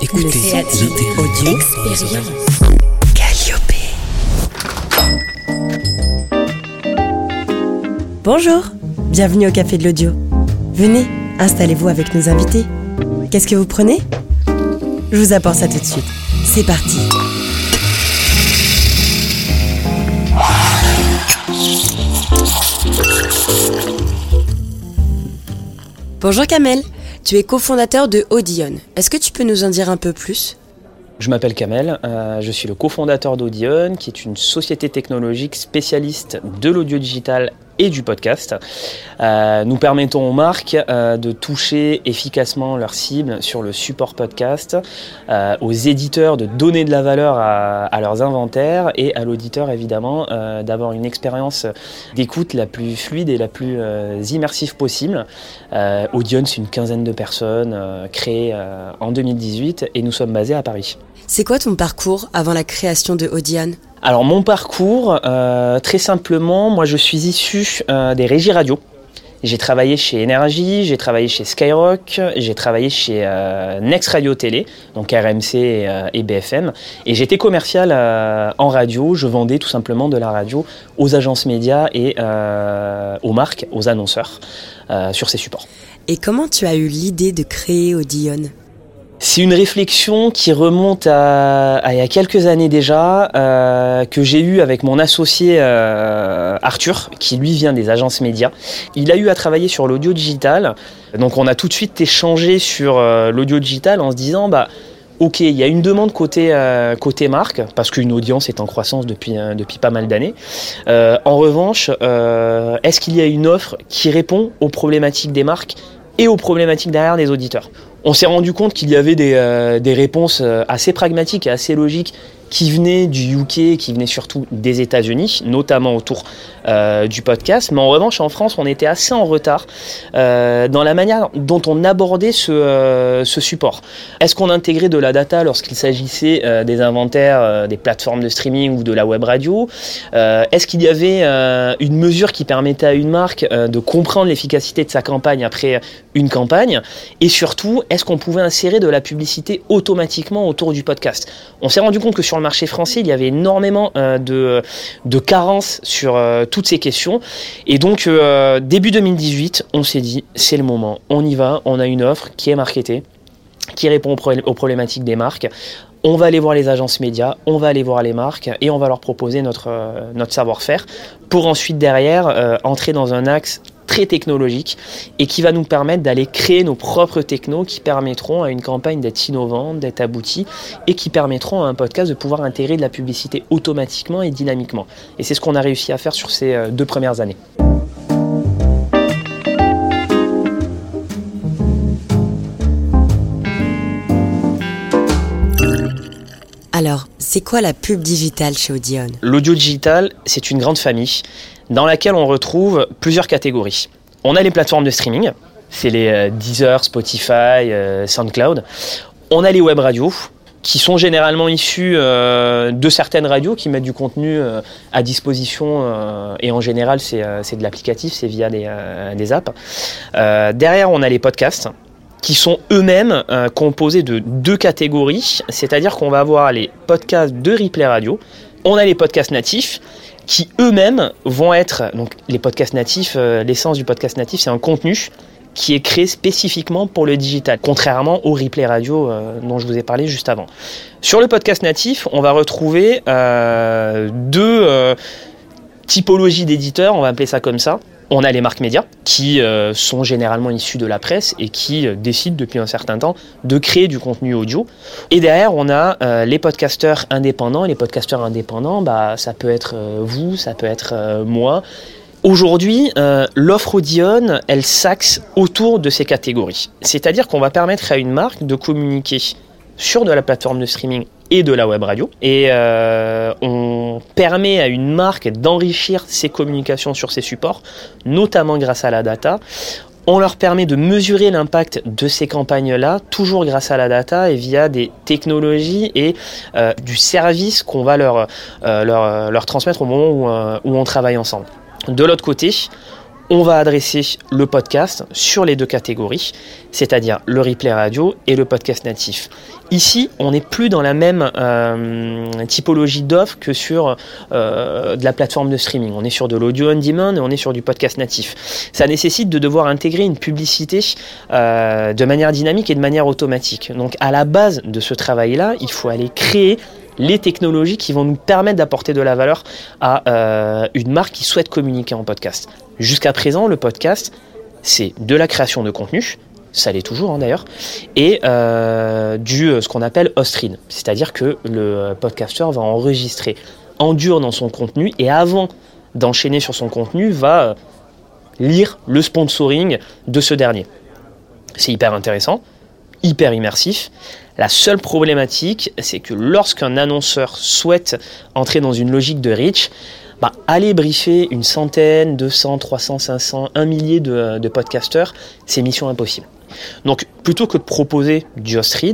Écoutez, audio expérience. Bonjour, bienvenue au Café de l'Audio. Venez, installez-vous avec nos invités. Qu'est-ce que vous prenez? Je vous apporte ça tout de suite. C'est parti. Bonjour Kamel, tu es cofondateur de Audion. Est-ce que tu peux nous en dire un peu plus? Je m'appelle Kamel, euh, je suis le cofondateur d'Audion, qui est une société technologique spécialiste de l'audio digital et du podcast. Euh, nous permettons aux marques euh, de toucher efficacement leurs cibles sur le support podcast, euh, aux éditeurs de donner de la valeur à, leurs inventaires et à l'auditeur évidemment d'avoir une expérience d'écoute la plus fluide et la plus immersive possible. Audion, c'est une quinzaine de personnes créées en 2018 et nous sommes basés à Paris. C'est quoi ton parcours avant la création de Audion Alors mon parcours, euh, très simplement, moi je suis issu euh, des régies radio. J'ai travaillé chez Énergie, j'ai travaillé chez Skyrock, j'ai travaillé chez euh, Next Radio Télé, donc RMC et, euh, et BFM. Et j'étais commercial euh, en radio, je vendais tout simplement de la radio aux agences médias et aux marques, aux annonceurs sur ces supports. Et comment tu as eu l'idée de créer Audion C'est une réflexion qui remonte à, il y a quelques années déjà, euh, que j'ai eue avec mon associé euh, Arthur, qui lui vient des agences médias. Il a eu à travailler sur l'audio digital, donc on a tout de suite échangé sur euh, l'audio digital en se disant bah Ok, il y a une demande côté, côté marque, parce qu'une audience est en croissance depuis, pas mal d'années. En revanche, est-ce qu'il y a une offre qui répond aux problématiques des marques et aux problématiques derrière des auditeurs? On s'est rendu compte qu'il y avait des, euh, réponses euh, assez pragmatiques et assez logiques qui venaient du UK, qui venaient surtout des États-Unis, notamment autour euh, du podcast. Mais en revanche, en France, on était assez en retard euh, dans la manière dont on abordait ce, euh, ce support. Est-ce qu'on intégrait de la data lorsqu'il s'agissait des inventaires des plateformes de streaming ou de la web radio? Est-ce qu'il y avait une mesure qui permettait à une marque de comprendre l'efficacité de sa campagne après une campagne? Et surtout, est-ce qu'on pouvait insérer de la publicité automatiquement autour du podcast? On s'est rendu compte que sur le marché français, il y avait énormément de, de carences sur toutes ces questions. Et donc, euh, début 2018, on s'est dit, c'est le moment, on y va, on a une offre qui est marketée, qui répond aux, problé- aux problématiques des marques. On va aller voir les agences médias, on va aller voir les marques et on va leur proposer notre, euh, notre savoir-faire pour ensuite derrière euh, entrer dans un axe très technologique et qui va nous permettre d'aller créer nos propres technos qui permettront à une campagne d'être innovante, d'être aboutie et qui permettront à un podcast de pouvoir intégrer de la publicité automatiquement et dynamiquement. Et c'est ce qu'on a réussi à faire sur ces euh, deux premières années. Alors, c'est quoi la pub digitale chez Audion L'audio digital, c'est une grande famille dans laquelle on retrouve plusieurs catégories. On a les plateformes de streaming, c'est les euh, Deezer, Spotify, euh, SoundCloud. On a les web radios, qui sont généralement issus euh, de certaines radios qui mettent du contenu à disposition et en général c'est de l'applicatif, c'est via des, des apps. Derrière on a les podcasts qui sont eux-mêmes composés de deux catégories, c'est-à-dire qu'on va avoir les podcasts de replay radio, on a les podcasts natifs qui eux-mêmes vont être donc les podcasts natifs, euh, l'essence du podcast natif c'est un contenu qui est créé spécifiquement pour le digital, contrairement au replay radio euh, dont je vous ai parlé juste avant. Sur le podcast natif, on va retrouver euh, deux typologies d'éditeurs, on va appeler ça comme ça. On a les marques médias qui euh, sont généralement issues de la presse et qui euh, décident depuis un certain temps de créer du contenu audio. Et derrière, on a euh, les podcasteurs indépendants. Les podcasteurs indépendants, bah, ça peut être vous, ça peut être moi. Aujourd'hui, l'offre Audion, elle s'axe autour de ces catégories. C'est-à-dire qu'on va permettre à une marque de communiquer sur de la plateforme de streaming et de la web radio. Et euh, on permet à une marque d'enrichir ses communications sur ces supports, notamment grâce à la data. On leur permet de mesurer l'impact de ces campagnes-là, toujours grâce à la data et via des technologies et euh, du service qu'on va leur, euh, leur, leur transmettre au moment où, où on travaille ensemble. De l'autre côté, on va adresser le podcast sur les deux catégories, c'est-à-dire le replay radio et le podcast natif. Ici, on n'est plus dans la même euh, typologie d'offres que sur euh, de la plateforme de streaming. On est sur de l'audio on demand et on est sur du podcast natif. Ça nécessite de devoir intégrer une publicité euh, de manière dynamique et de manière automatique. Donc à la base de ce travail-là, il faut aller créer les technologies qui vont nous permettre d'apporter de la valeur à une marque qui souhaite communiquer en podcast. Jusqu'à présent, le podcast, c'est de la création de contenu, ça l'est toujours hein, d'ailleurs, et euh, du euh, ce qu'on appelle host-read, c'est-à-dire que le podcaster va enregistrer en dur dans son contenu et avant d'enchaîner sur son contenu va euh, lire le sponsoring de ce dernier. C'est hyper intéressant, hyper immersif. La seule problématique, c'est que lorsqu'un annonceur souhaite entrer dans une logique de reach, bah, aller briefer une centaine, 200, 300, 500, un millier de, de podcasters, c'est mission impossible. Donc plutôt que de proposer du host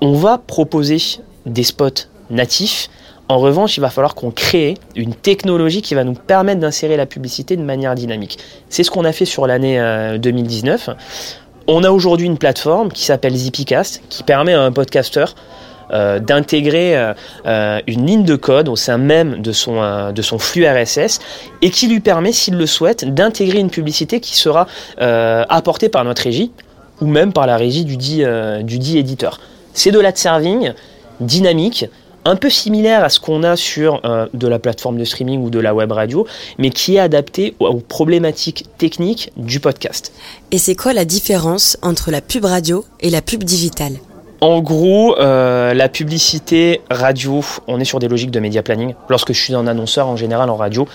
on va proposer des spots natifs. En revanche, il va falloir qu'on crée une technologie qui va nous permettre d'insérer la publicité de manière dynamique. C'est ce qu'on a fait sur l'année 2019. Euh, on a aujourd'hui une plateforme qui s'appelle Zippycast, qui permet à un podcaster euh, d'intégrer euh, une ligne de code au sein même de son, de son flux RSS et qui lui permet, s'il le souhaite, d'intégrer une publicité qui sera apportée par notre régie ou même par la régie du dit, euh, du dit éditeur. C'est de l'ad serving dynamique, un peu similaire à ce qu'on a sur euh, de la plateforme de streaming ou de la web radio, mais qui est adapté aux, problématiques techniques du podcast. Et c'est quoi la différence entre la pub radio et la pub digitale? En gros, euh, la publicité radio, on est sur des logiques de média planning. Lorsque je suis un annonceur, en général en radio,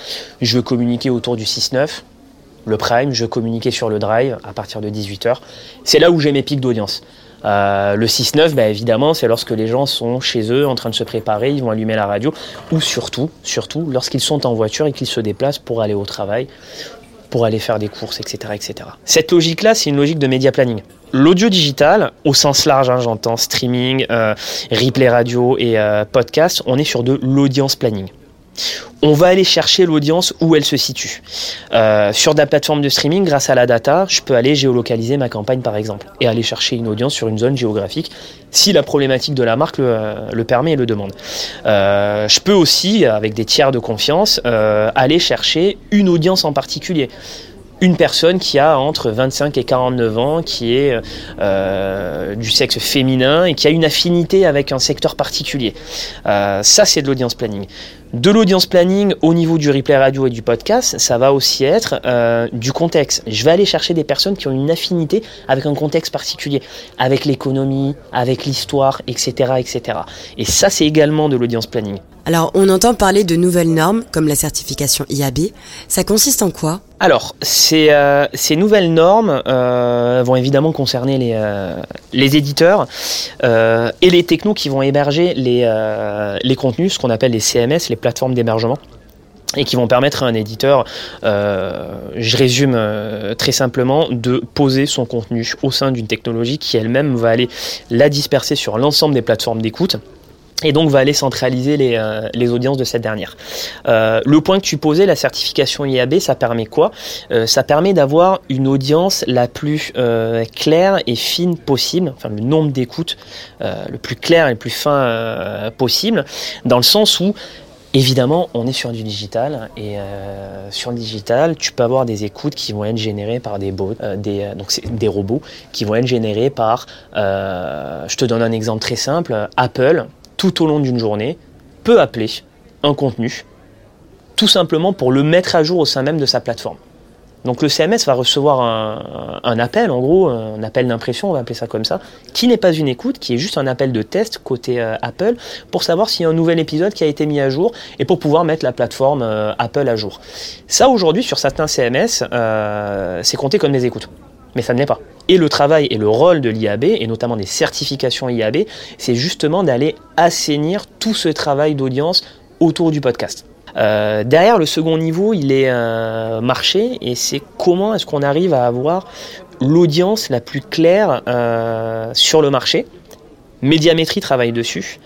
je veux communiquer autour du 6-9 le prime, je communiquais sur le drive à partir de 18h. C'est là où j'ai mes pics d'audience. Euh, le 6-9, bah, évidemment, c'est lorsque les gens sont chez eux en train de se préparer, ils vont allumer la radio, ou surtout, surtout lorsqu'ils sont en voiture et qu'ils se déplacent pour aller au travail, pour aller faire des courses, etc. etc. Cette logique-là, c'est une logique de média planning. L'audio digital, au sens large, hein, j'entends streaming, euh, replay radio et euh, podcast, on est sur de l'audience planning on va aller chercher l'audience où elle se situe. Euh, sur la plateforme de streaming, grâce à la data, je peux aller géolocaliser ma campagne par exemple et aller chercher une audience sur une zone géographique si la problématique de la marque le, permet et le demande. Je peux aussi, avec des tiers de confiance, aller chercher une audience en particulier une personne qui a entre 25 et 49 ans, qui est du sexe féminin et qui a une affinité avec un secteur particulier. ça, c'est de l'audience planning. De l'audience planning au niveau du replay radio et du podcast, ça va aussi être euh, du contexte. Je vais aller chercher des personnes qui ont une affinité avec un contexte particulier, avec l'économie, avec l'histoire, etc., etc. Et ça, c'est également de l'audience planning. Alors, on entend parler de nouvelles normes comme la certification IAB. Ça consiste en quoi? Alors, ces, euh, ces, nouvelles normes euh, vont évidemment concerner les, euh, les éditeurs et les technos qui vont héberger les, les contenus, ce qu'on appelle les CMS, les plateformes d'hébergement et qui vont permettre à un éditeur, je résume très simplement, de poser son contenu au sein d'une technologie qui elle-même va aller la disperser sur l'ensemble des plateformes d'écoute et donc va aller centraliser les, euh, les audiences de cette dernière. Euh, le point que tu posais, la certification IAB, ça permet quoi? Euh, Ça permet d'avoir une audience la plus claire et fine possible, enfin le nombre d'écoutes le plus clair et le plus fin possible, dans le sens où Évidemment, on est sur du digital et sur le digital, tu peux avoir des écoutes qui vont être générées par des donc des robots qui vont être générés par. je te donne un exemple très simple. Apple tout au long d'une journée, peut appeler un contenu, tout simplement pour le mettre à jour au sein même de sa plateforme. Donc le CMS va recevoir un, appel, en gros, un appel d'impression, on va appeler ça comme ça, qui n'est pas une écoute, qui est juste un appel de test côté euh, Apple, pour savoir s'il y a un nouvel épisode qui a été mis à jour et pour pouvoir mettre la plateforme euh, Apple à jour. Ça aujourd'hui sur certains CMS, euh, c'est compté comme des écoutes mais ça ne l'est pas. Et le travail et le rôle de l'IAB, et notamment des certifications IAB, c'est justement d'aller assainir tout ce travail d'audience autour du podcast. Euh, derrière le second niveau, il est un marché. Et c'est comment est-ce qu'on arrive à avoir l'audience la plus claire euh, sur le marché Médiamétrie travaille dessus.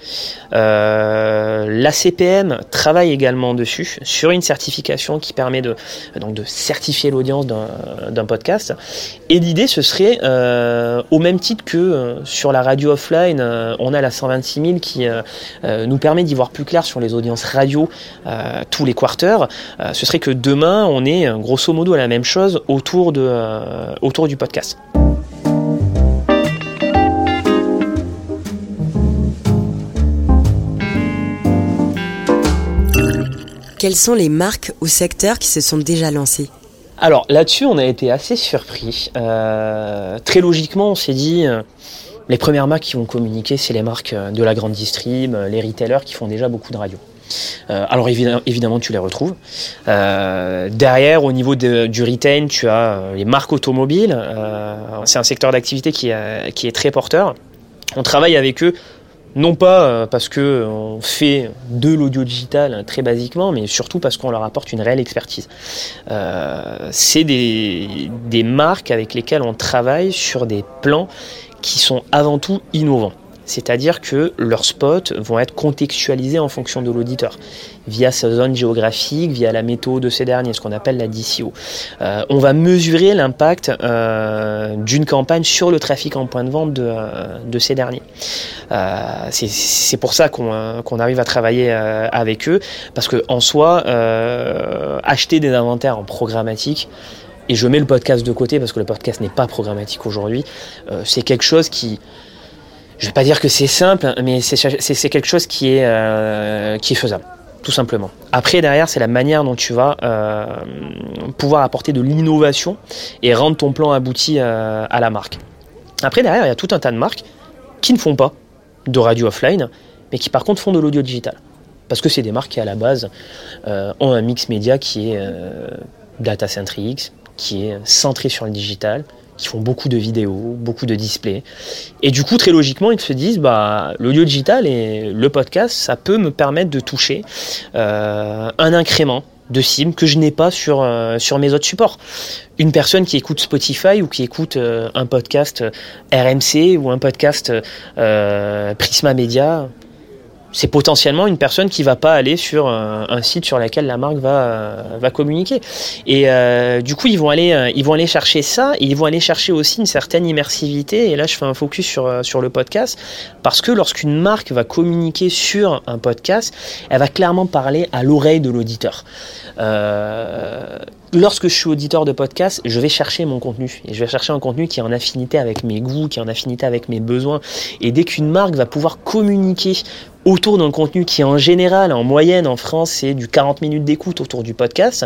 Euh, la CPM travaille également dessus sur une certification qui permet de, donc de certifier l'audience d'un podcast. Et l'idée, ce serait, euh, au même titre que euh, sur la radio offline, euh, on a la 126 000 qui nous permet d'y voir plus clair sur les audiences radio tous les quarters. ce serait que demain, on est grosso modo à la même chose autour, de, autour du podcast. Quelles sont les marques ou secteurs qui se sont déjà lancés Alors là-dessus, on a été assez surpris. Euh, très logiquement, on s'est dit, euh, les premières marques qui vont communiquer, c'est les marques euh, de la grande distrib, les retailers qui font déjà beaucoup de radio. alors évidemment, tu les retrouves. derrière, au niveau du retail, tu as les marques automobiles. c'est un secteur d'activité qui, qui, est très porteur. On travaille avec eux non pas euh, parce que on fait de l'audio digital très basiquement, mais surtout parce qu'on leur apporte une réelle expertise. Euh, c'est des, des marques avec lesquelles on travaille sur des plans qui sont avant tout innovants. C'est-à-dire que leurs spots vont être contextualisés en fonction de l'auditeur, via sa zone géographique, via la météo de ces derniers, ce qu'on appelle la DCO. Euh, on va mesurer l'impact euh, d'une campagne sur le trafic en point de vente de, euh, ces derniers. c'est pour ça qu'on arrive à travailler avec eux, parce qu'en soi, acheter des inventaires en programmatique, et je mets le podcast de côté parce que le podcast n'est pas programmatique aujourd'hui, c'est quelque chose qui je vais pas dire que c'est simple, mais c'est quelque chose qui est, euh, qui est faisable, tout simplement. Après, derrière, c'est la manière dont tu vas euh, pouvoir apporter de l'innovation et rendre ton plan abouti euh, à la marque. Après, derrière, il y a tout un tas de marques qui ne font pas de radio offline, mais qui par contre font de l'audio digital. Parce que c'est des marques qui, à la base, ont un mix média qui est data-centric, qui est centré sur le digital, qui font beaucoup de vidéos, beaucoup de displays. Et du coup, très logiquement, ils se disent, bah, l'audio digital et le podcast, ça peut me permettre de toucher euh, un incrément de cible que je n'ai pas sur, euh, sur mes autres supports. Une personne qui écoute Spotify ou qui écoute euh, un podcast RMC ou un podcast Prisma Media, c'est potentiellement une personne qui va pas aller sur un, site sur lequel la marque va, va communiquer. Et euh, du coup, ils vont aller, euh, chercher ça et ils vont aller chercher aussi une certaine immersivité. Et là, je fais un focus sur, euh, le podcast parce que lorsqu'une marque va communiquer sur un podcast, elle va clairement parler à l'oreille de l'auditeur. Euh, lorsque je suis auditeur de podcast, je vais chercher mon contenu. Et je vais chercher un contenu qui est en affinité avec mes goûts, qui est en affinité avec mes besoins. Et dès qu'une marque va pouvoir communiquer autour d'un contenu qui en général, en moyenne en France, c'est du 40 minutes d'écoute autour du podcast,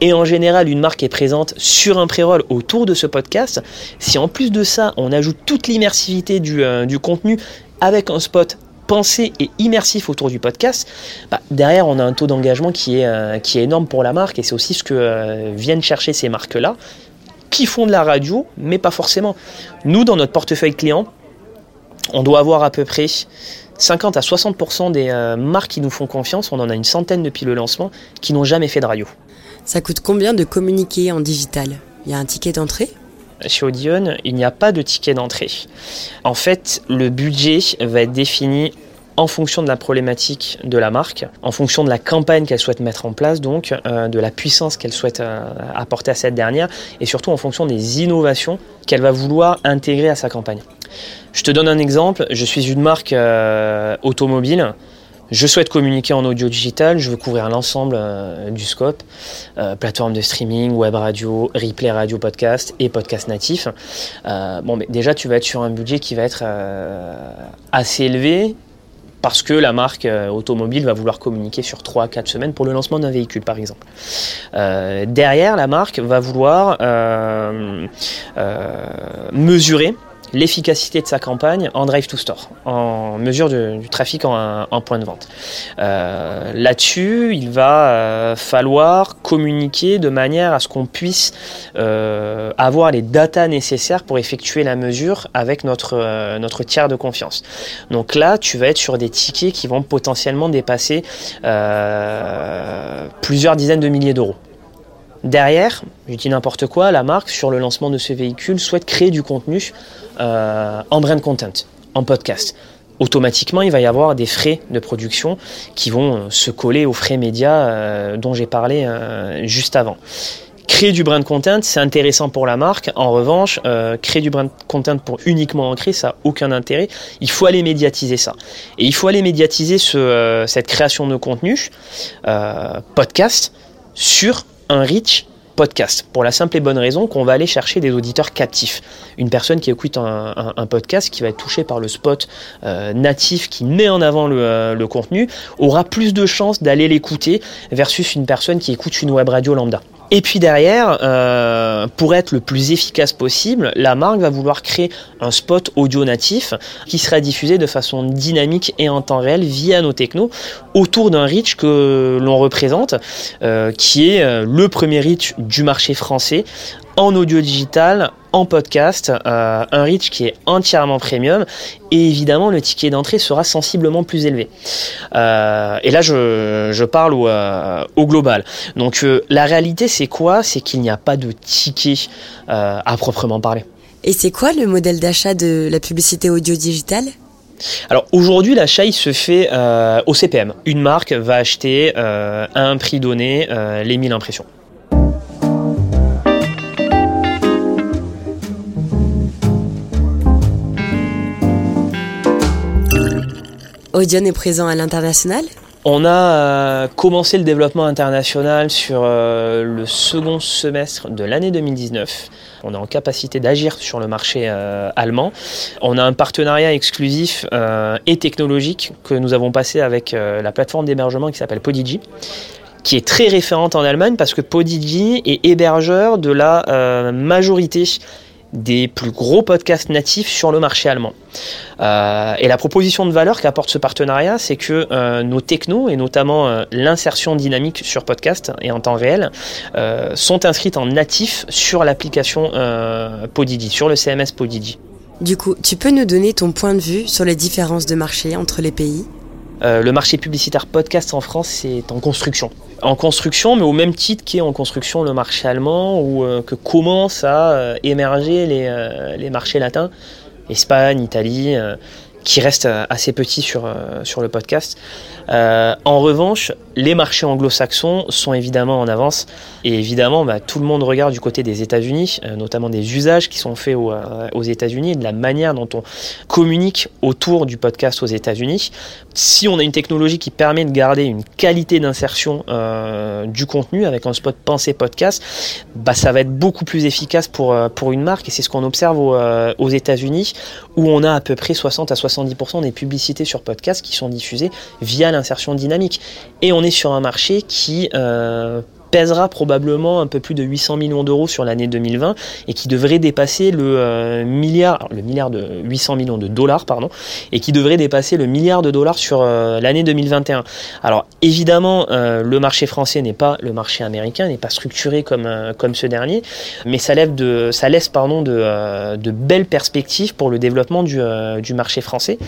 et en général une marque est présente sur un pré-roll autour de ce podcast, si en plus de ça on ajoute toute l'immersivité du, euh, du contenu avec un spot pensé et immersif autour du podcast, bah, derrière on a un taux d'engagement qui est, euh, qui est énorme pour la marque et c'est aussi ce que euh, viennent chercher ces marques-là qui font de la radio, mais pas forcément. Nous, dans notre portefeuille client, on doit avoir à peu près 50 à 60% des euh, marques qui nous font confiance, on en a une centaine depuis le lancement, qui n'ont jamais fait de radio. Ça coûte combien de communiquer en digital? Il y a un ticket d'entrée? Chez Audion, il n'y a pas de ticket d'entrée. En fait, le budget va être défini en fonction de la problématique de la marque, en fonction de la campagne qu'elle souhaite mettre en place, donc euh, de la puissance qu'elle souhaite euh, apporter à cette dernière, et surtout en fonction des innovations qu'elle va vouloir intégrer à sa campagne. Je te donne un exemple, je suis une marque euh, automobile, je souhaite communiquer en audio digital, je veux couvrir l'ensemble euh, du scope, euh, plateforme de streaming, web radio, replay radio podcast et podcast natif. Euh, bon, mais déjà tu vas être sur un budget qui va être assez élevé parce que la marque automobile va vouloir communiquer sur 3-4 semaines pour le lancement d'un véhicule par exemple. derrière, la marque va vouloir mesurer l'efficacité de sa campagne en drive to store, en mesure du trafic en, point de vente. Euh, là-dessus, il va euh, falloir communiquer de manière à ce qu'on puisse euh, avoir les datas nécessaires pour effectuer la mesure avec notre, notre tiers de confiance. Donc là, tu vas être sur des tickets qui vont potentiellement dépasser plusieurs dizaines de milliers d'euros. Derrière, je dis n'importe quoi, la marque, sur le lancement de ce véhicule, souhaite créer du contenu euh, en brand content, en podcast. automatiquement, il va y avoir des frais de production qui vont se coller aux frais médias dont j'ai parlé juste avant. Créer du brand content, c'est intéressant pour la marque. En revanche, euh, créer du brand content pour uniquement en créer, ça n'a aucun intérêt. Il faut aller médiatiser ça. Et il faut aller médiatiser ce, euh, cette création de contenu, euh, podcast, sur un reach podcast. Pour la simple et bonne raison qu'on va aller chercher des auditeurs captifs. Une personne qui écoute un, podcast, qui va être touchée par le spot natif qui met en avant le, le contenu, aura plus de chances d'aller l'écouter versus une personne qui écoute une web radio lambda. Et puis derrière, euh, pour être le plus efficace possible, la marque va vouloir créer un spot audio natif qui sera diffusé de façon dynamique et en temps réel via nos technos autour d'un reach que l'on représente, euh, qui est euh, le premier reach du marché français en audio digital, en podcast, euh, un reach qui est entièrement premium et évidemment le ticket d'entrée sera sensiblement plus élevé. Euh, et là je, parle au, euh, au, global. Donc la réalité c'est quoi? C'est qu'il n'y a pas de ticket à proprement parler. Et c'est quoi le modèle d'achat de la publicité audio digitale? Alors aujourd'hui, l'achat il se fait au CPM. Une marque va acheter à un prix donné les 1000 impressions. Audion est présent à l'international? On a euh, commencé le développement international sur euh, le second semestre de l'année 2019. On est en capacité d'agir sur le marché euh, allemand. On a un partenariat exclusif et technologique que nous avons passé avec la plateforme d'hébergement qui s'appelle Podigi qui est très référente en Allemagne parce que Podigi est hébergeur de la majorité des plus gros podcasts natifs sur le marché allemand. Euh, et la proposition de valeur qu'apporte ce partenariat, c'est que euh, nos technos, et notamment euh, l'insertion dynamique sur podcast et en temps réel, sont inscrites en natif sur l'application Podidi, sur le CMS Podidi. Du coup, tu peux nous donner ton point de vue sur les différences de marché entre les pays? Le marché publicitaire podcast en France, c'est en construction en construction, mais au même titre qu'est en construction le marché allemand, ou que commencent à émerger les, les marchés latins. Espagne, Italie, euh, qui reste euh, assez petit sur, euh, sur le podcast. En revanche, les marchés anglo-saxons sont évidemment en avance et évidemment bah, tout le monde regarde du côté des États-Unis, notamment des usages qui sont faits aux, aux États-Unis de la manière dont on communique autour du podcast aux États-Unis. Si on a une technologie qui permet de garder une qualité d'insertion du contenu avec un spot pensé podcast, bah, ça va être beaucoup plus efficace pour, pour une marque et c'est ce qu'on observe aux, aux États-Unis où on a à peu près 60 à 70% des publicités sur podcast qui sont diffusées via l'insertion dynamique. Et on est sur un marché qui euh, pèsera probablement un peu plus de 800 millions d'euros sur l'année 2020 et qui devrait dépasser le euh, milliard, le milliard de 800 millions de dollars, pardon, et qui devrait dépasser le milliard de dollars sur euh, l'année 2021. Alors évidemment, euh, le marché français n'est pas le marché américain, n'est pas structuré comme comme ce dernier, mais ça lève de, ça laisse pardon de, de belles perspectives pour le développement du, du marché français.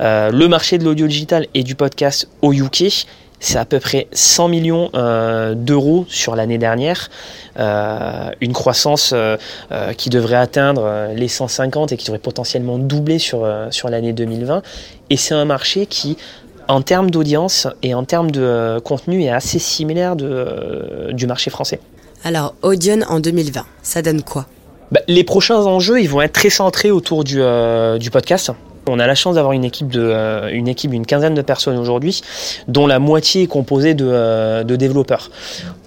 le marché de l'audio digital et du podcast au UK c'est à peu près 100 millions euh, d'euros sur l'année dernière, euh, une croissance euh, qui devrait atteindre les 150 et qui devrait potentiellement doubler sur, sur l'année 2020. Et c'est un marché qui, en termes d'audience et en termes de contenu, est assez similaire de, du marché français. Alors, Audion en 2020, ça donne quoi? Bah, Les prochains enjeux, ils vont être très centrés autour du, du podcast. On a la chance d'avoir une équipe de euh, une équipe d'une quinzaine de personnes aujourd'hui, dont la moitié est composée de, euh, de développeurs.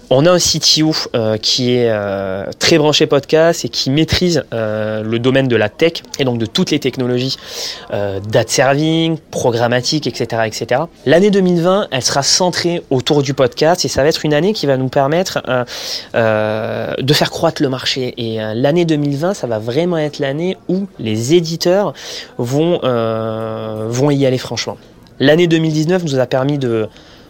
On a un CTO euh, qui est euh, très branché podcast et qui maîtrise euh, le domaine de la tech et donc de toutes les technologies data serving, programmatique, etc. etc. L'année 2020, elle sera centrée autour du podcast et ça va être une année qui va nous permettre de faire croître le marché. Et l'année 2020, ça va vraiment être l'année où les éditeurs vont, vont y aller franchement. L'année 2019 nous a permis de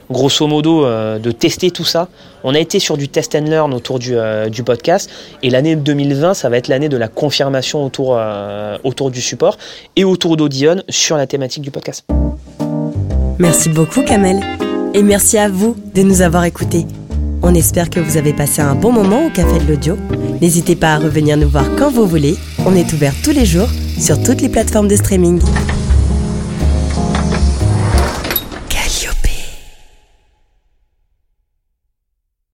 grosso modo euh, de tester tout ça. On a été sur du test and learn autour du, euh, podcast et l'année 2020 ça va être l'année de la confirmation autour, euh, autour du support et autour d'Audion sur la thématique du podcast. Merci beaucoup Kamel et merci à vous de nous avoir écoutés. On espère que vous avez passé un bon moment au Café de l'Audio. N'hésitez pas à revenir nous voir quand vous voulez. On est ouvert tous les jours sur toutes les plateformes de streaming.